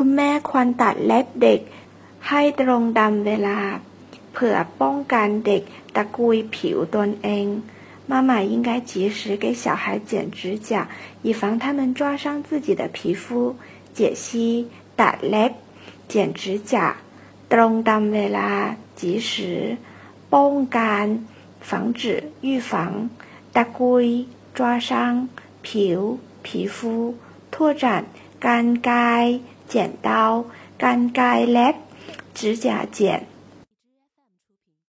คุณแม่ควรตัดเล็บเด็ก ให้ตรงตามเวลา เพื่อป้องกันเด็กตะกุยผิวตนเอง妈妈应该及时给小孩剪指甲，以防他们抓伤自己的皮肤。解析打เล็บ剪指甲ตรงตามเวลา及时ป้องกัน防止预防ตะกุย抓伤ผิว皮肤拓展干ไก 剪刀尴尬了指甲剪。